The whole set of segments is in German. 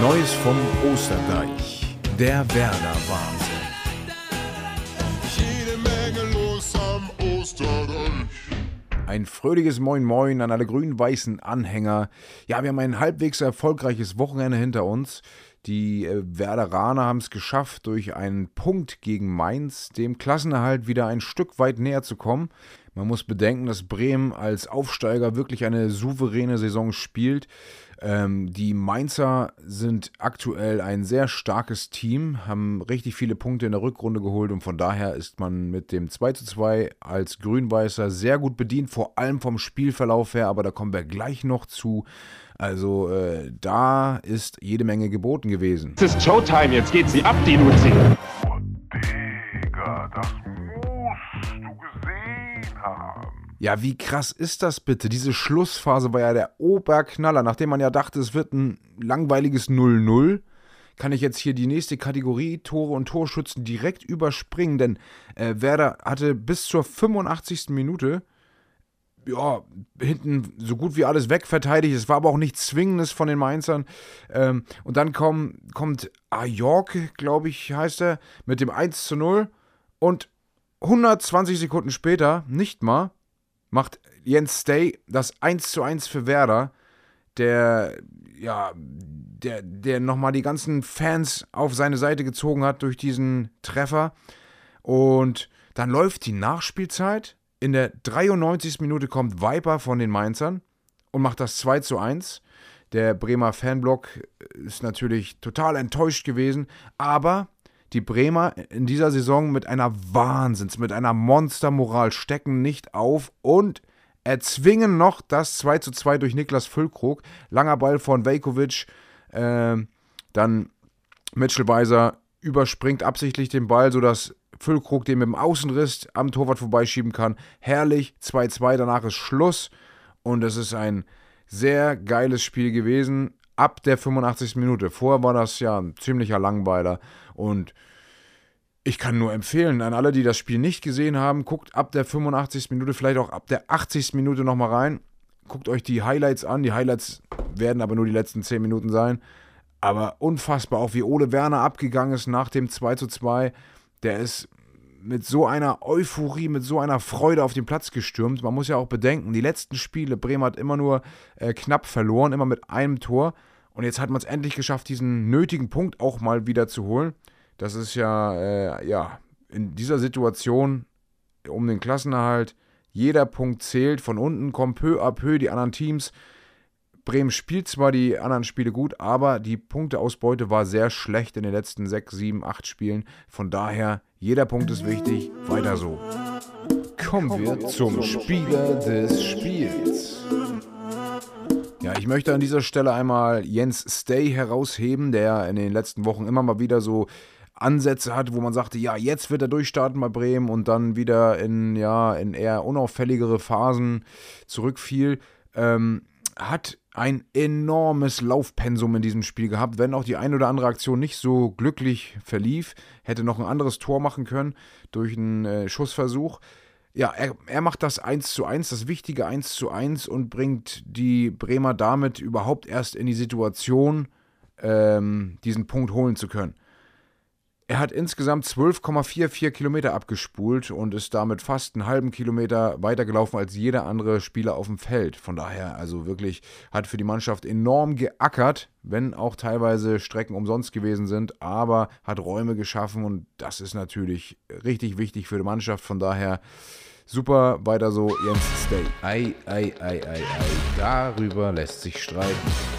Neues vom Osterdeich. Der Werder-Wahnsinn. Jede Menge los am Osterdeich. Ein fröhliches Moin Moin an alle grün-weißen Anhänger. Ja, wir haben ein halbwegs erfolgreiches Wochenende hinter uns. Die äh, Werderaner haben es geschafft, durch einen Punkt gegen Mainz dem Klassenerhalt wieder ein Stück weit näher zu kommen. Man muss bedenken, dass Bremen als Aufsteiger wirklich eine souveräne Saison spielt. Ähm, die Mainzer sind aktuell ein sehr starkes Team, haben richtig viele Punkte in der Rückrunde geholt und von daher ist man mit dem 2 zu 2 als Grün-Weißer sehr gut bedient, vor allem vom Spielverlauf her, aber da kommen wir gleich noch zu. Also äh, da ist jede Menge geboten gewesen. Es ist Showtime, jetzt geht sie ab, die Luzi. Haben. Ja, wie krass ist das bitte? Diese Schlussphase war ja der Oberknaller. Nachdem man ja dachte, es wird ein langweiliges 0-0, kann ich jetzt hier die nächste Kategorie Tore und Torschützen direkt überspringen, denn äh, Werder hatte bis zur 85. Minute ja, hinten so gut wie alles wegverteidigt. Es war aber auch nichts Zwingendes von den Mainzern. Ähm, und dann komm, kommt Ajork, glaube ich, heißt er, mit dem 1 zu 0. Und 120 Sekunden später, nicht mal, macht Jens Stay das 1 zu 1 für Werder, der, ja, der, der nochmal die ganzen Fans auf seine Seite gezogen hat durch diesen Treffer. Und dann läuft die Nachspielzeit. In der 93. Minute kommt Viper von den Mainzern und macht das 2 zu 1. Der Bremer Fanblock ist natürlich total enttäuscht gewesen, aber die Bremer in dieser Saison mit einer Wahnsinns, mit einer Monstermoral stecken nicht auf und erzwingen noch das 2 zu 2 durch Niklas Füllkrug. Langer Ball von Vejkovic, äh, dann Mitchell Weiser überspringt absichtlich den Ball, sodass Füllkrug den mit dem Außenriss am Torwart vorbeischieben kann. Herrlich, 2-2, danach ist Schluss und es ist ein sehr geiles Spiel gewesen ab der 85. Minute. Vorher war das ja ein ziemlicher Langweiler und ich kann nur empfehlen an alle, die das Spiel nicht gesehen haben, guckt ab der 85. Minute, vielleicht auch ab der 80. Minute nochmal rein. Guckt euch die Highlights an. Die Highlights werden aber nur die letzten 10 Minuten sein. Aber unfassbar, auch wie Ole Werner abgegangen ist nach dem 2 zu 2. Der ist mit so einer Euphorie, mit so einer Freude auf den Platz gestürmt. Man muss ja auch bedenken, die letzten Spiele, Bremen hat immer nur äh, knapp verloren, immer mit einem Tor. Und jetzt hat man es endlich geschafft, diesen nötigen Punkt auch mal wieder zu holen. Das ist ja, äh, ja, in dieser Situation um den Klassenerhalt, jeder Punkt zählt. Von unten kommen peu à peu die anderen Teams. Bremen spielt zwar die anderen Spiele gut, aber die Punkteausbeute war sehr schlecht in den letzten 6, 7, 8 Spielen. Von daher, jeder Punkt ist wichtig. Weiter so. Kommen wir zum Spieler des Spiels. Ja, ich möchte an dieser Stelle einmal Jens Stay herausheben, der in den letzten Wochen immer mal wieder so Ansätze hatte, wo man sagte, ja, jetzt wird er durchstarten bei Bremen und dann wieder in, ja, in eher unauffälligere Phasen zurückfiel. Ähm, hat ein enormes Laufpensum in diesem Spiel gehabt, wenn auch die ein oder andere Aktion nicht so glücklich verlief, hätte noch ein anderes Tor machen können durch einen äh, Schussversuch. Ja, er, er macht das 1 zu 1, das wichtige 1 zu 1 und bringt die Bremer damit überhaupt erst in die Situation, ähm, diesen Punkt holen zu können. Er hat insgesamt 12,44 Kilometer abgespult und ist damit fast einen halben Kilometer weitergelaufen als jeder andere Spieler auf dem Feld. Von daher also wirklich hat für die Mannschaft enorm geackert, wenn auch teilweise Strecken umsonst gewesen sind, aber hat Räume geschaffen und das ist natürlich richtig wichtig für die Mannschaft. Von daher super, weiter so, Jens Stay. Ei, ei, ei, ei, ei, darüber lässt sich streiten.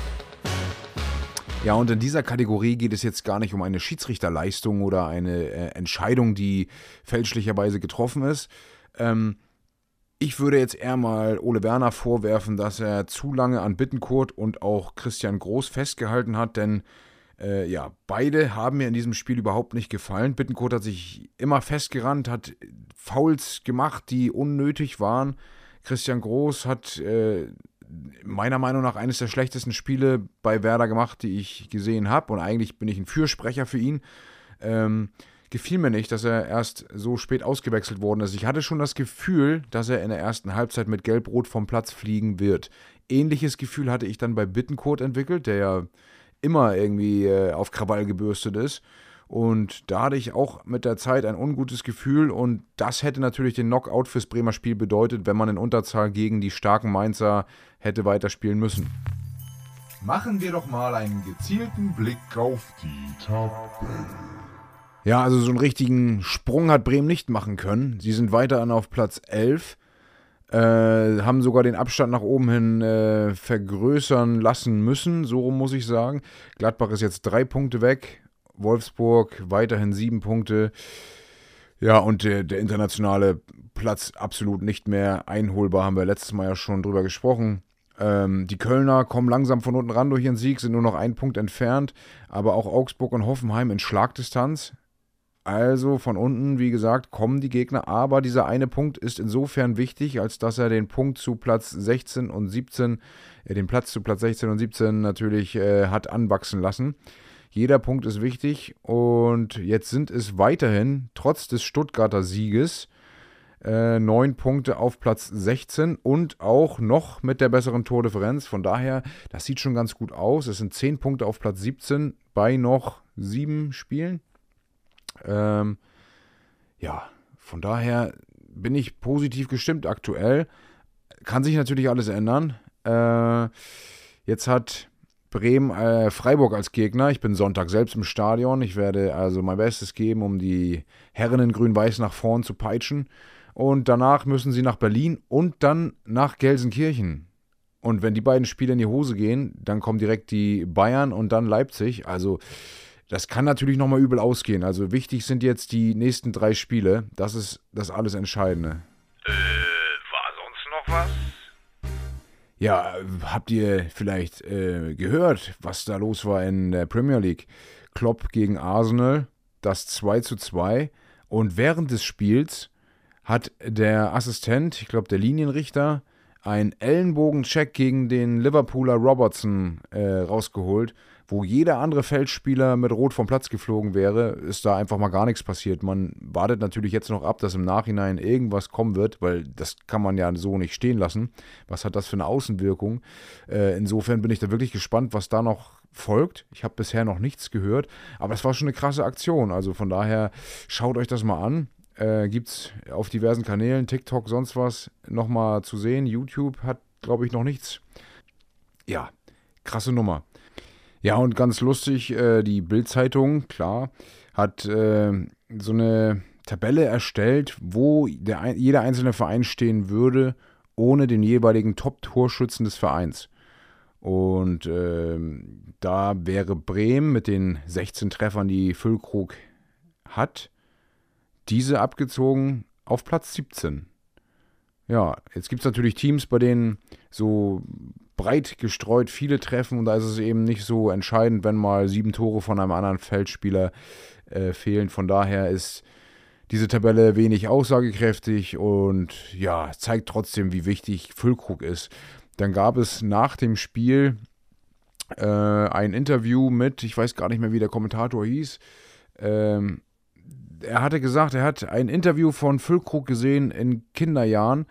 Ja, und in dieser Kategorie geht es jetzt gar nicht um eine Schiedsrichterleistung oder eine äh, Entscheidung, die fälschlicherweise getroffen ist. Ähm, ich würde jetzt eher mal Ole Werner vorwerfen, dass er zu lange an Bittenkurt und auch Christian Groß festgehalten hat, denn äh, ja, beide haben mir in diesem Spiel überhaupt nicht gefallen. Bittenkurt hat sich immer festgerannt, hat Fouls gemacht, die unnötig waren. Christian Groß hat äh, meiner Meinung nach eines der schlechtesten Spiele bei Werder gemacht, die ich gesehen habe. Und eigentlich bin ich ein Fürsprecher für ihn. Ähm, gefiel mir nicht, dass er erst so spät ausgewechselt worden ist. Ich hatte schon das Gefühl, dass er in der ersten Halbzeit mit Gelb-Rot vom Platz fliegen wird. Ähnliches Gefühl hatte ich dann bei Bittenkurt entwickelt, der ja immer irgendwie äh, auf Krawall gebürstet ist. Und da hatte ich auch mit der Zeit ein ungutes Gefühl und das hätte natürlich den Knockout fürs Bremer Spiel bedeutet, wenn man in Unterzahl gegen die starken Mainzer hätte weiterspielen müssen. Machen wir doch mal einen gezielten Blick auf die Tabelle. Ja, also so einen richtigen Sprung hat Bremen nicht machen können. Sie sind weiterhin auf Platz 11, äh, haben sogar den Abstand nach oben hin äh, vergrößern lassen müssen, so muss ich sagen. Gladbach ist jetzt drei Punkte weg, Wolfsburg weiterhin sieben Punkte. Ja, und der, der internationale Platz absolut nicht mehr einholbar, haben wir letztes Mal ja schon drüber gesprochen. Ähm, die Kölner kommen langsam von unten ran durch ihren Sieg, sind nur noch einen Punkt entfernt, aber auch Augsburg und Hoffenheim in Schlagdistanz. Also von unten, wie gesagt, kommen die Gegner, aber dieser eine Punkt ist insofern wichtig, als dass er den Punkt zu Platz 16 und 17, äh, den Platz zu Platz 16 und 17 natürlich äh, hat anwachsen lassen. Jeder Punkt ist wichtig und jetzt sind es weiterhin, trotz des Stuttgarter Sieges, äh, neun Punkte auf Platz 16 und auch noch mit der besseren Tordifferenz. Von daher, das sieht schon ganz gut aus. Es sind zehn Punkte auf Platz 17 bei noch sieben Spielen. Ähm, ja, von daher bin ich positiv gestimmt aktuell. Kann sich natürlich alles ändern. Äh, jetzt hat Bremen äh, Freiburg als Gegner. Ich bin Sonntag selbst im Stadion. Ich werde also mein Bestes geben, um die Herren in Grün-Weiß nach vorn zu peitschen. Und danach müssen sie nach Berlin und dann nach Gelsenkirchen. Und wenn die beiden Spiele in die Hose gehen, dann kommen direkt die Bayern und dann Leipzig. Also das kann natürlich nochmal übel ausgehen. Also wichtig sind jetzt die nächsten drei Spiele. Das ist das alles Entscheidende. Äh, war sonst noch was? Ja, habt ihr vielleicht äh, gehört, was da los war in der Premier League? Klopp gegen Arsenal, das 2 zu 2. Und während des Spiels hat der Assistent, ich glaube der Linienrichter, einen Ellenbogencheck gegen den Liverpooler Robertson äh, rausgeholt wo jeder andere Feldspieler mit Rot vom Platz geflogen wäre, ist da einfach mal gar nichts passiert. Man wartet natürlich jetzt noch ab, dass im Nachhinein irgendwas kommen wird, weil das kann man ja so nicht stehen lassen. Was hat das für eine Außenwirkung? Äh, insofern bin ich da wirklich gespannt, was da noch folgt. Ich habe bisher noch nichts gehört, aber es war schon eine krasse Aktion. Also von daher schaut euch das mal an. Äh, Gibt es auf diversen Kanälen, TikTok, sonst was, nochmal zu sehen. YouTube hat, glaube ich, noch nichts. Ja, krasse Nummer. Ja, und ganz lustig, äh, die Bild-Zeitung, klar, hat äh, so eine Tabelle erstellt, wo der, jeder einzelne Verein stehen würde, ohne den jeweiligen Top-Torschützen des Vereins. Und äh, da wäre Bremen mit den 16 Treffern, die Füllkrug hat, diese abgezogen auf Platz 17. Ja, jetzt gibt es natürlich Teams, bei denen so breit gestreut viele treffen und da ist es eben nicht so entscheidend, wenn mal sieben Tore von einem anderen Feldspieler äh, fehlen. Von daher ist diese Tabelle wenig aussagekräftig und ja, zeigt trotzdem, wie wichtig Füllkrug ist. Dann gab es nach dem Spiel äh, ein Interview mit, ich weiß gar nicht mehr, wie der Kommentator hieß. Ähm, er hatte gesagt, er hat ein Interview von Füllkrug gesehen in Kinderjahren,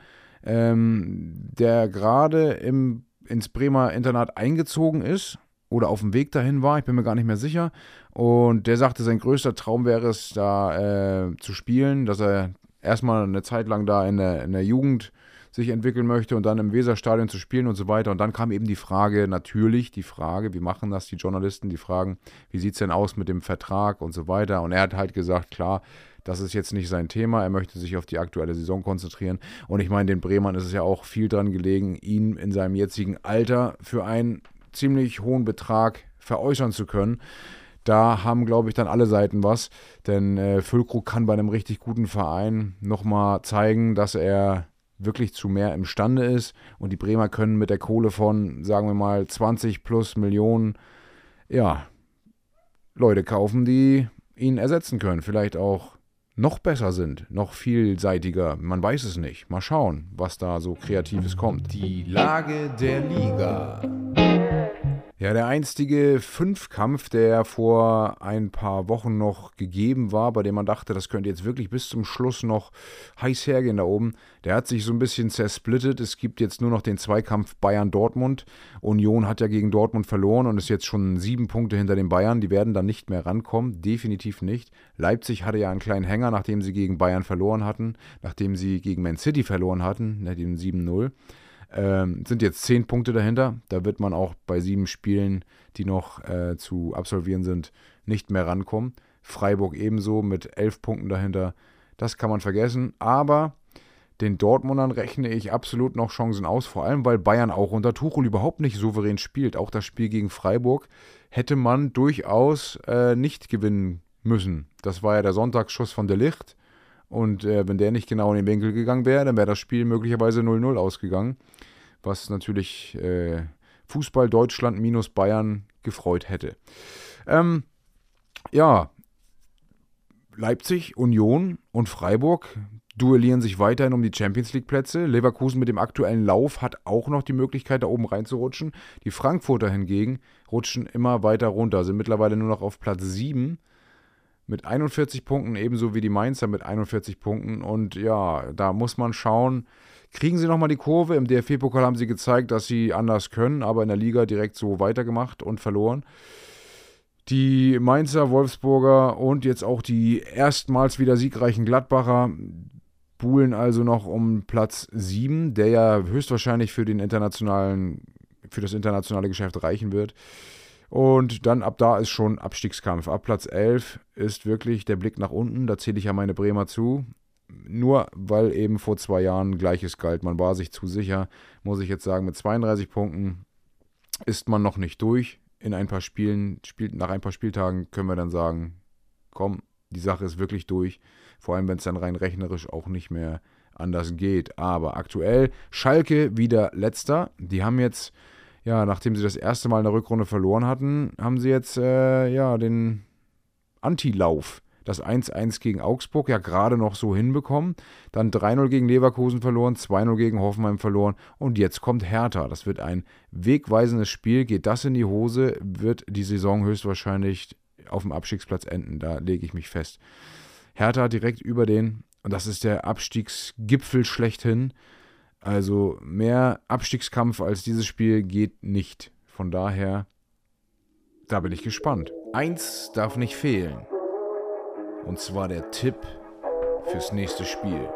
ähm, der gerade im ins Bremer Internat eingezogen ist oder auf dem Weg dahin war, ich bin mir gar nicht mehr sicher. Und der sagte, sein größter Traum wäre es, da äh, zu spielen, dass er erstmal eine Zeit lang da in der, in der Jugend sich entwickeln möchte und dann im Weserstadion zu spielen und so weiter. Und dann kam eben die Frage, natürlich die Frage, wie machen das die Journalisten, die fragen, wie sieht es denn aus mit dem Vertrag und so weiter. Und er hat halt gesagt, klar, das ist jetzt nicht sein Thema. Er möchte sich auf die aktuelle Saison konzentrieren. Und ich meine, den Bremern ist es ja auch viel dran gelegen, ihn in seinem jetzigen Alter für einen ziemlich hohen Betrag veräußern zu können. Da haben, glaube ich, dann alle Seiten was. Denn äh, Füllkrug kann bei einem richtig guten Verein nochmal zeigen, dass er wirklich zu mehr imstande ist. Und die Bremer können mit der Kohle von, sagen wir mal, 20 plus Millionen, ja, Leute kaufen, die ihn ersetzen können. Vielleicht auch noch besser sind, noch vielseitiger. Man weiß es nicht. Mal schauen, was da so Kreatives kommt. Die Lage der Liga. Ja, der einstige Fünfkampf, der vor ein paar Wochen noch gegeben war, bei dem man dachte, das könnte jetzt wirklich bis zum Schluss noch heiß hergehen da oben, der hat sich so ein bisschen zersplittet. Es gibt jetzt nur noch den Zweikampf Bayern-Dortmund. Union hat ja gegen Dortmund verloren und ist jetzt schon sieben Punkte hinter den Bayern. Die werden dann nicht mehr rankommen, definitiv nicht. Leipzig hatte ja einen kleinen Hänger, nachdem sie gegen Bayern verloren hatten, nachdem sie gegen Man City verloren hatten, nach dem 7-0. Ähm, sind jetzt zehn Punkte dahinter. Da wird man auch bei sieben Spielen, die noch äh, zu absolvieren sind, nicht mehr rankommen. Freiburg ebenso mit elf Punkten dahinter. Das kann man vergessen. Aber den Dortmundern rechne ich absolut noch Chancen aus, vor allem weil Bayern auch unter Tuchel überhaupt nicht souverän spielt. Auch das Spiel gegen Freiburg hätte man durchaus äh, nicht gewinnen müssen. Das war ja der Sonntagsschuss von der Licht. Und äh, wenn der nicht genau in den Winkel gegangen wäre, dann wäre das Spiel möglicherweise 0-0 ausgegangen. Was natürlich äh, Fußball Deutschland minus Bayern gefreut hätte. Ähm, ja, Leipzig, Union und Freiburg duellieren sich weiterhin um die Champions League Plätze. Leverkusen mit dem aktuellen Lauf hat auch noch die Möglichkeit, da oben reinzurutschen. Die Frankfurter hingegen rutschen immer weiter runter, sind mittlerweile nur noch auf Platz 7 mit 41 Punkten, ebenso wie die Mainzer mit 41 Punkten. Und ja, da muss man schauen, kriegen sie nochmal die Kurve. Im DFB-Pokal haben sie gezeigt, dass sie anders können, aber in der Liga direkt so weitergemacht und verloren. Die Mainzer, Wolfsburger und jetzt auch die erstmals wieder siegreichen Gladbacher buhlen also noch um Platz 7, der ja höchstwahrscheinlich für den internationalen, für das internationale Geschäft reichen wird. Und dann ab da ist schon Abstiegskampf. Ab Platz 11 ist wirklich der Blick nach unten. Da zähle ich ja meine Bremer zu. Nur weil eben vor zwei Jahren Gleiches galt. Man war sich zu sicher, muss ich jetzt sagen, mit 32 Punkten ist man noch nicht durch. In ein paar Spielen, spielt, nach ein paar Spieltagen können wir dann sagen, komm, die Sache ist wirklich durch. Vor allem, wenn es dann rein rechnerisch auch nicht mehr anders geht. Aber aktuell Schalke wieder letzter. Die haben jetzt ja, nachdem sie das erste Mal in der Rückrunde verloren hatten, haben sie jetzt äh, ja den Antilauf. Das 1-1 gegen Augsburg ja gerade noch so hinbekommen. Dann 3-0 gegen Leverkusen verloren, 2-0 gegen Hoffenheim verloren. Und jetzt kommt Hertha. Das wird ein wegweisendes Spiel. Geht das in die Hose, wird die Saison höchstwahrscheinlich auf dem Abstiegsplatz enden. Da lege ich mich fest. Hertha direkt über den, und das ist der Abstiegsgipfel schlechthin. Also mehr Abstiegskampf als dieses Spiel geht nicht. Von daher, da bin ich gespannt. Eins darf nicht fehlen. Und zwar der Tipp fürs nächste Spiel.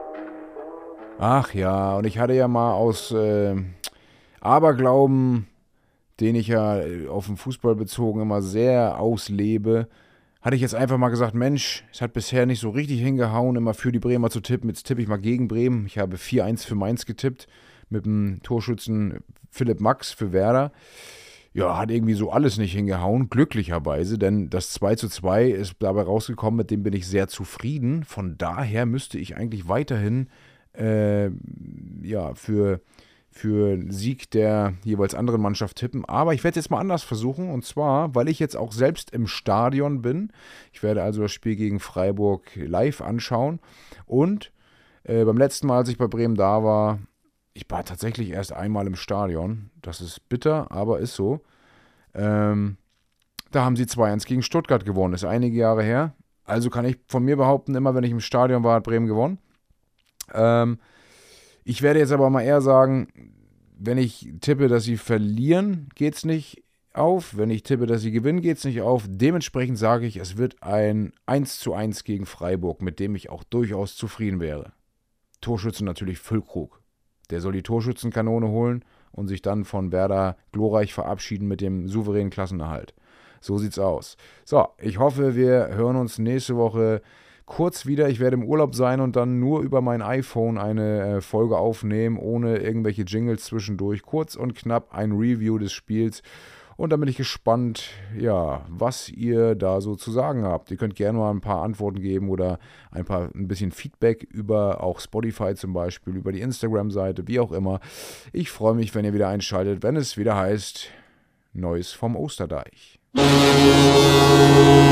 Ach ja, und ich hatte ja mal aus äh, Aberglauben, den ich ja auf den Fußball bezogen immer sehr auslebe, hatte ich jetzt einfach mal gesagt, Mensch, es hat bisher nicht so richtig hingehauen, immer für die Bremer zu tippen. Jetzt tippe ich mal gegen Bremen. Ich habe 4-1 für Mainz getippt mit dem Torschützen Philipp Max für Werder. Ja, hat irgendwie so alles nicht hingehauen, glücklicherweise, denn das 2 zu 2 ist dabei rausgekommen, mit dem bin ich sehr zufrieden. Von daher müsste ich eigentlich weiterhin äh, ja, für für Sieg der jeweils anderen Mannschaft tippen. Aber ich werde es jetzt mal anders versuchen. Und zwar, weil ich jetzt auch selbst im Stadion bin. Ich werde also das Spiel gegen Freiburg live anschauen. Und äh, beim letzten Mal, als ich bei Bremen da war, ich war tatsächlich erst einmal im Stadion. Das ist bitter, aber ist so. Ähm, da haben sie 2-1 gegen Stuttgart gewonnen. Ist einige Jahre her. Also kann ich von mir behaupten, immer wenn ich im Stadion war, hat Bremen gewonnen. Ähm, ich werde jetzt aber mal eher sagen, wenn ich tippe, dass sie verlieren, geht es nicht auf. Wenn ich tippe, dass sie gewinnen, geht es nicht auf. Dementsprechend sage ich, es wird ein 1 zu 1 gegen Freiburg, mit dem ich auch durchaus zufrieden wäre. Torschützen natürlich Füllkrug. Der soll die Torschützenkanone holen und sich dann von Werder glorreich verabschieden mit dem souveränen Klassenerhalt. So sieht's aus. So, ich hoffe, wir hören uns nächste Woche kurz wieder. Ich werde im Urlaub sein und dann nur über mein iPhone eine äh, Folge aufnehmen, ohne irgendwelche Jingles zwischendurch. Kurz und knapp ein Review des Spiels. Und dann bin ich gespannt, ja, was ihr da so zu sagen habt. Ihr könnt gerne mal ein paar Antworten geben oder ein paar ein bisschen Feedback über auch Spotify zum Beispiel, über die Instagram-Seite, wie auch immer. Ich freue mich, wenn ihr wieder einschaltet, wenn es wieder heißt Neues vom Osterdeich. Musik